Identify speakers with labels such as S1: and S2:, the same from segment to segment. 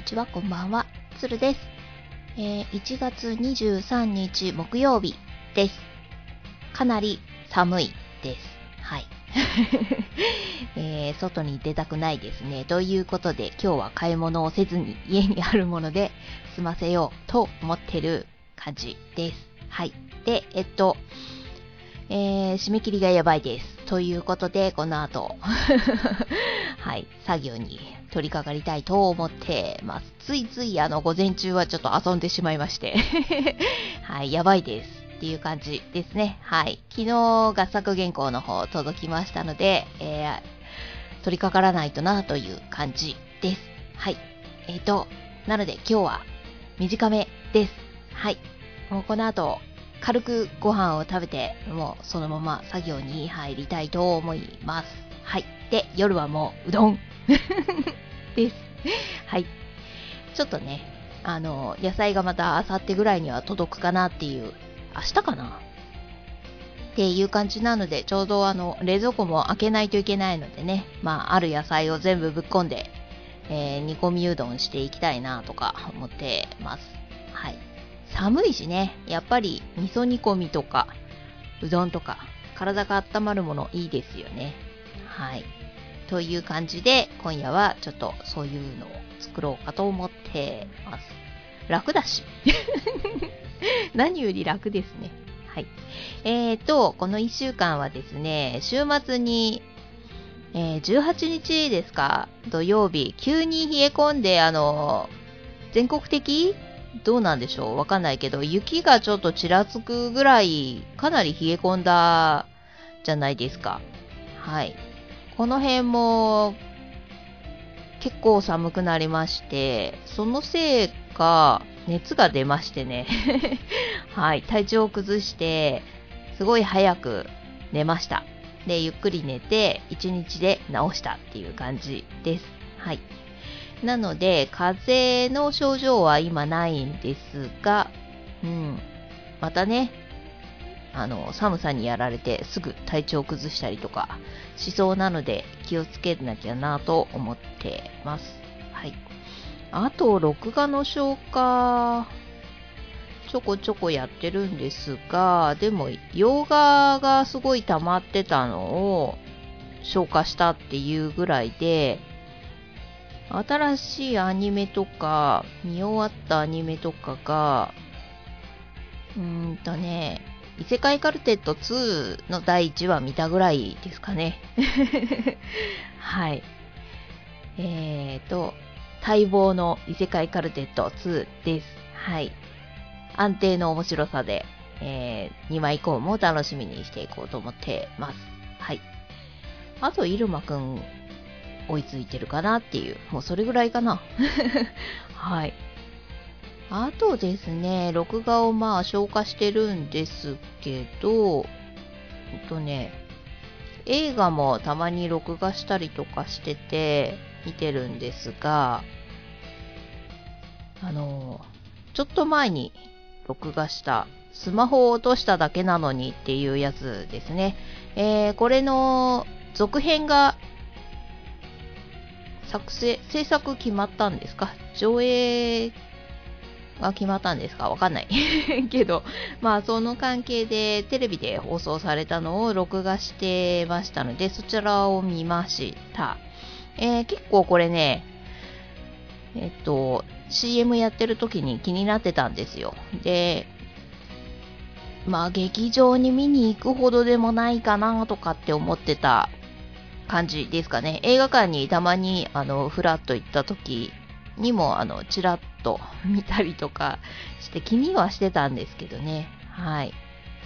S1: にちは。こんばんは。つるです。えー、1月23日木曜日です。かなり寒いです。はい。えー、外に出たくないですね。ということで、今日は買い物をせずに家にあるもので済ませようと思ってる感じです。はい。で、えっと、えー、締め切りがやばいです。ということで、この後、はい、作業に取り掛かりたいと思ってます。ついついあの、午前中はちょっと遊んでしまいまして、はい、やばいです。っていう感じですね。はい。昨日、合作原稿の方届きましたので、えー、取り掛からないとなという感じです。はい。えっ、ー、と、なので今日は短めです。はい。もうこの後、軽くご飯を食べて、もうそのまま作業に入りたいと思います。はい。で、夜はもううどん です。はい。ちょっとね、あの、野菜がまたあさってぐらいには届くかなっていう、明日かな？っていう感じなので、ちょうどあの、冷蔵庫も開けないといけないのでね、まあ、ある野菜を全部ぶっ込んで、えー、煮込みうどんしていきたいなとか思ってます。はい。寒いしね、やっぱり味噌煮込みとか、うどんとか、体が温まるものいいですよね。はい。という感じで、今夜はちょっとそういうのを作ろうかと思ってます。楽だし。何より楽ですね。はい。えーと、この1週間はですね、週末に、えー、18日ですか、土曜日、急に冷え込んで、あの、全国的どうなんでしょうわかんないけど、雪がちょっとちらつくぐらい、かなり冷え込んだじゃないですか。はい。この辺も、結構寒くなりまして、そのせいか、熱が出ましてね。はい。体調を崩して、すごい早く寝ました。で、ゆっくり寝て、1日で治したっていう感じです。はい。なので、風邪の症状は今ないんですが、うん。またね、あの、寒さにやられてすぐ体調を崩したりとかしそうなので気をつけなきゃなと思ってます。はい。あと、録画の消化、ちょこちょこやってるんですが、でも、洋画がすごい溜まってたのを消化したっていうぐらいで、新しいアニメとか、見終わったアニメとかが、うーんとね、異世界カルテット2の第1話見たぐらいですかね。はい。えーと、待望の異世界カルテット2です。はい。安定の面白さで、えー、2枚以降も楽しみにしていこうと思ってます。はい。あと、イルマくん追いついてるかなっていう、もうそれぐらいかな。はい。あとですね、録画をまあ消化してるんですけど、えっとね、映画もたまに録画したりとかしてて見てるんですが、あの、ちょっと前に録画したスマホを落としただけなのにっていうやつですね。えー、これの続編が作成、制作決まったんですか？上映が決まったんですか？わかんない けど、まあその関係でテレビで放送されたのを録画してましたので、そちらを見ました。えー、結構これね、えっと、CM やってる時に気になってたんですよ。で、まあ劇場に見に行くほどでもないかなとかって思ってた感じですかね。映画館にたまに、あの、ふらっと行った時にも、あの、ちらっと見たりとかして気にはしてたんですけどね。はい。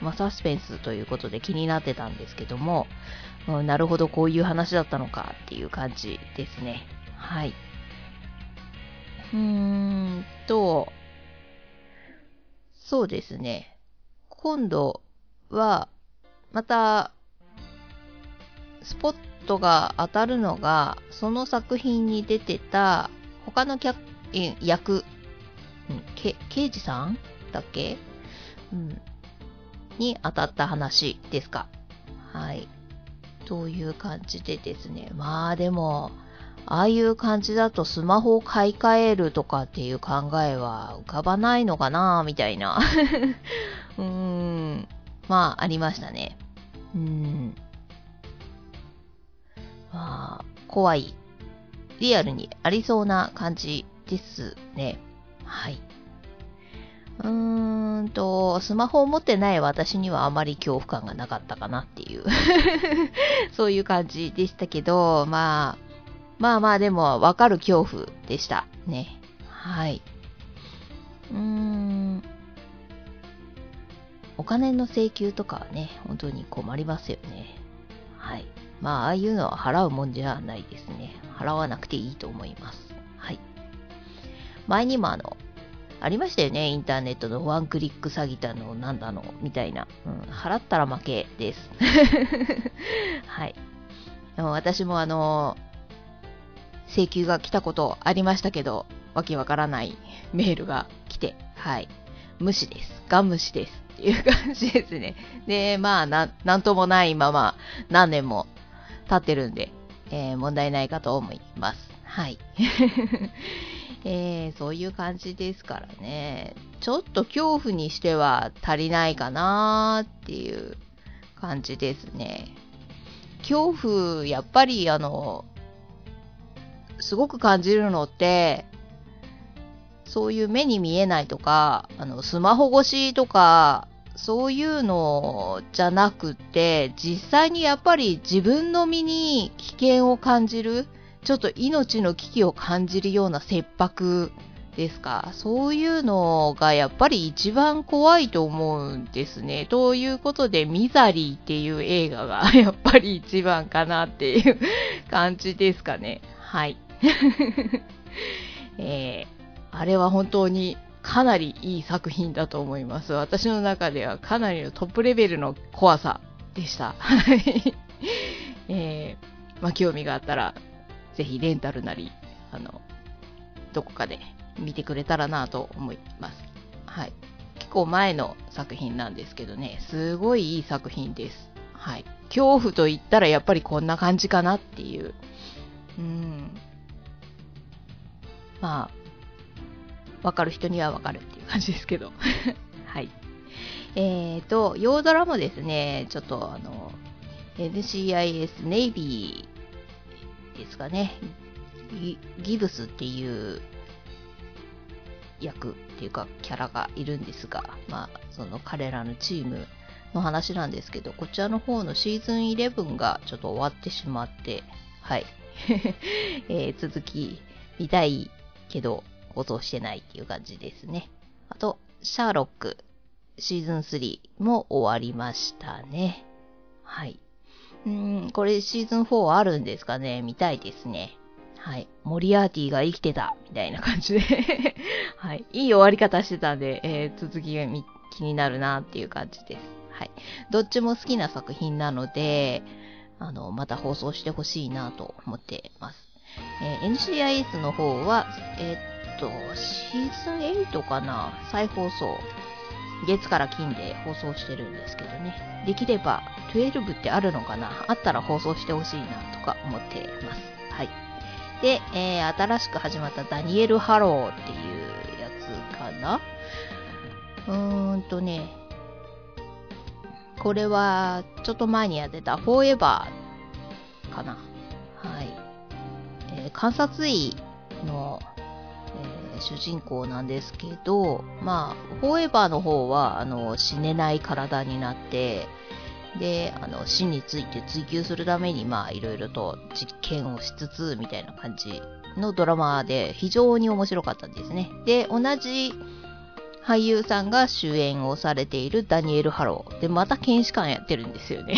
S1: まあ、サスペンスということで気になってたんですけども、うん、なるほどこういう話だったのかっていう感じですね。はい。うーんと、そうですね。今度は、また、スポットが当たるのが、その作品に出てた他の客役、うん、け刑事さんだっけ？うん。に当たった話ですか。はい。という感じでですね。まあでも、ああいう感じだとスマホを買い替えるとかっていう考えは浮かばないのかなみたいな。うーん。まあ、ありましたね。うん。まあ、怖い。リアルにありそうな感じですね。はい。うーんと、スマホを持ってない私にはあまり恐怖感がなかったかなっていう そういう感じでしたけど、まあ、まあまあでもわかる恐怖でした。ね。はい。うーん。お金の請求とかはね、本当に困りますよね。はい。まあ、ああいうのは払うもんじゃないですね。払わなくていいと思います。はい。前にもあの、ありましたよね。インターネットのワンクリック詐欺だの、なんだの、みたいな。うん、払ったら負けです。はい。でも私もあの、請求が来たことありましたけど、わけわからないメールが来て、はい。無視です。ガン無視です。っていう感じですね。で、まあ、な、なんともないまま、何年も経ってるんで、えー、問題ないかと思います。はい。えー、そういう感じですからね。ちょっと恐怖にしては足りないかなーっていう感じですね。恐怖、やっぱりあの、すごく感じるのって、そういう目に見えないとか、あの、スマホ越しとか、そういうのじゃなくて、実際にやっぱり自分の身に危険を感じる。ちょっと命の危機を感じるような切迫ですか？そういうのがやっぱり一番怖いと思うんですね。ということで、ミザリーっていう映画が やっぱり一番かなっていう感じですかね。はい。えー、あれは本当にかなりいい作品だと思います。私の中ではかなりのトップレベルの怖さでした。はい。えー、まあ、興味があったらぜひレンタルなり、あの、どこかで見てくれたらなと思います。はい。結構前の作品なんですけどね、すごいいい作品です。はい。恐怖と言ったらやっぱりこんな感じかなっていう。うん。まあ、わかる人にはわかるっていう感じですけど。はい。えーと、洋ドラもですね、ちょっとあの、NCIS ネイビーですかね、ギブスっていう役っていうかキャラがいるんですが、まあ、その彼らのチームの話なんですけど、こちらの方のシーズン11がちょっと終わってしまって、はい。えー、続き見たいけど放送してないっていう感じですね。あと、シャーロックシーズン3も終わりましたね。はい。うん、これシーズン4あるんですかね？見たいですね。はい。モリアーティが生きてた、みたいな感じで はい。いい終わり方してたんで、えー、続きが気になるなっていう感じです。はい。どっちも好きな作品なので、あの、また放送してほしいなと思ってます。えー、NCIS の方は、えー、と、シーズン8かな？再放送。月から金で放送してるんですけどね。できれば12ってあるのかな？あったら放送してほしいなとか思ってます。はい。で、えー、新しく始まったダニエル・ハローっていうやつかな？うーんとね、これは、ちょっと前にやってた、フォーエバーかな？はい。えー、観察医の、主人公なんですけど、まあ、フォーエバーの方は、あの、死ねない体になって、で、あの、死について追求するために、まあ、いろいろと実験をしつつ、みたいな感じのドラマで、非常に面白かったんですね。で、同じ俳優さんが主演をされているダニエル・ハロー。で、また検視官やってるんですよね。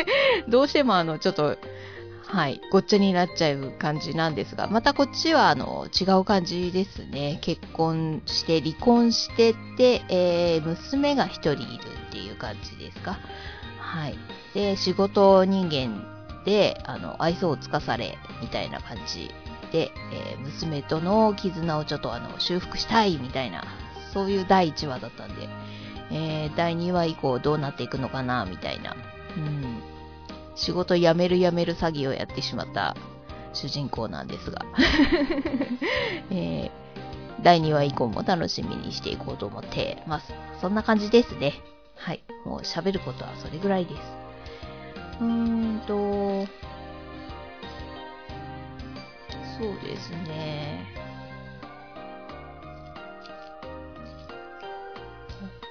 S1: どうしてもあの、ちょっと、はい、ごっちゃになっちゃう感じなんですが、またこっちはあの違う感じですね。結婚して離婚してて、えー、娘が一人いるっていう感じですか？はい。で、仕事人間で、あの、愛想をつかされ、みたいな感じで、えー、娘との絆をちょっとあの、修復したい、みたいな、そういう第1話だったんで、えー、第2話以降どうなっていくのかな、みたいな。うん。仕事辞める辞める詐欺をやってしまった主人公なんですが、えー、第2話以降も楽しみにしていこうと思ってます。そんな感じですね。はい。もう喋ることはそれぐらいです。うーんと、そうですね。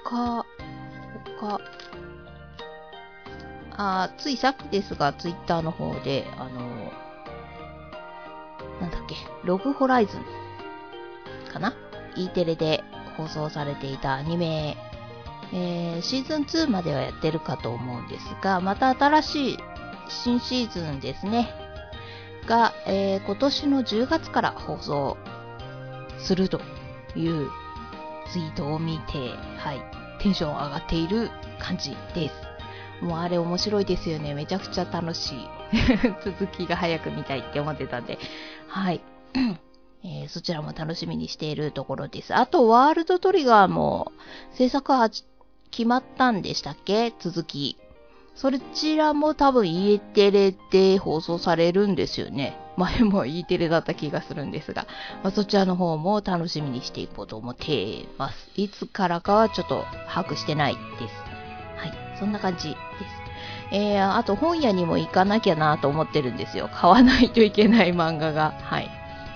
S1: 他、あついさっきですが、ツイッターの方で、あの、なんだっけ、ログホライズンかな ?E テレで放送されていたアニメ、えー、シーズン2まではやってるかと思うんですが、また新しい新シーズンですね。が、えー、今年の10月から放送するというツイートを見て、はい、テンション上がっている感じです。もうあれ面白いですよね。めちゃくちゃ楽しい。続きが早く見たいって思ってたんで、はい。えー、そちらも楽しみにしているところです。あと、ワールドトリガーも制作は決まったんでしたっけ？続き。そちらも多分 E テレで放送されるんですよね。前も E テレだった気がするんですが、まあ、そちらの方も楽しみにしていこうと思ってます。いつからかはちょっと把握してないです。そんな感じです。えー、あと本屋にも行かなきゃなと思ってるんですよ。買わないといけない漫画が。はい。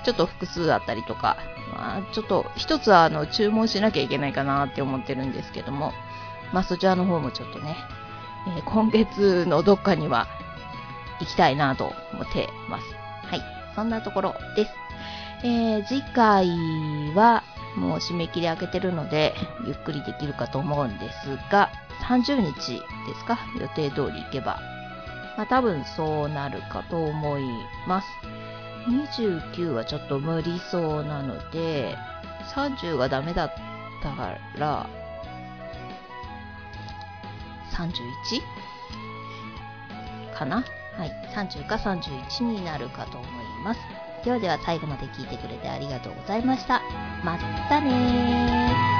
S1: ちょっと複数あったりとか、まあ、ちょっと一つはあの注文しなきゃいけないかなって思ってるんですけども、まあそちらの方もちょっとね、えー、今月のどっかには行きたいなと思ってます。はい。そんなところです。えー、次回は、もう締め切り開けてるので、ゆっくりできるかと思うんですが、30日ですか？予定通り行けば。まあ多分そうなるかと思います。29はちょっと無理そうなので、30がダメだったら、31? かな？はい。30か31になるかと思います。ではでは最後まで聞いてくれてありがとうございました。またねー。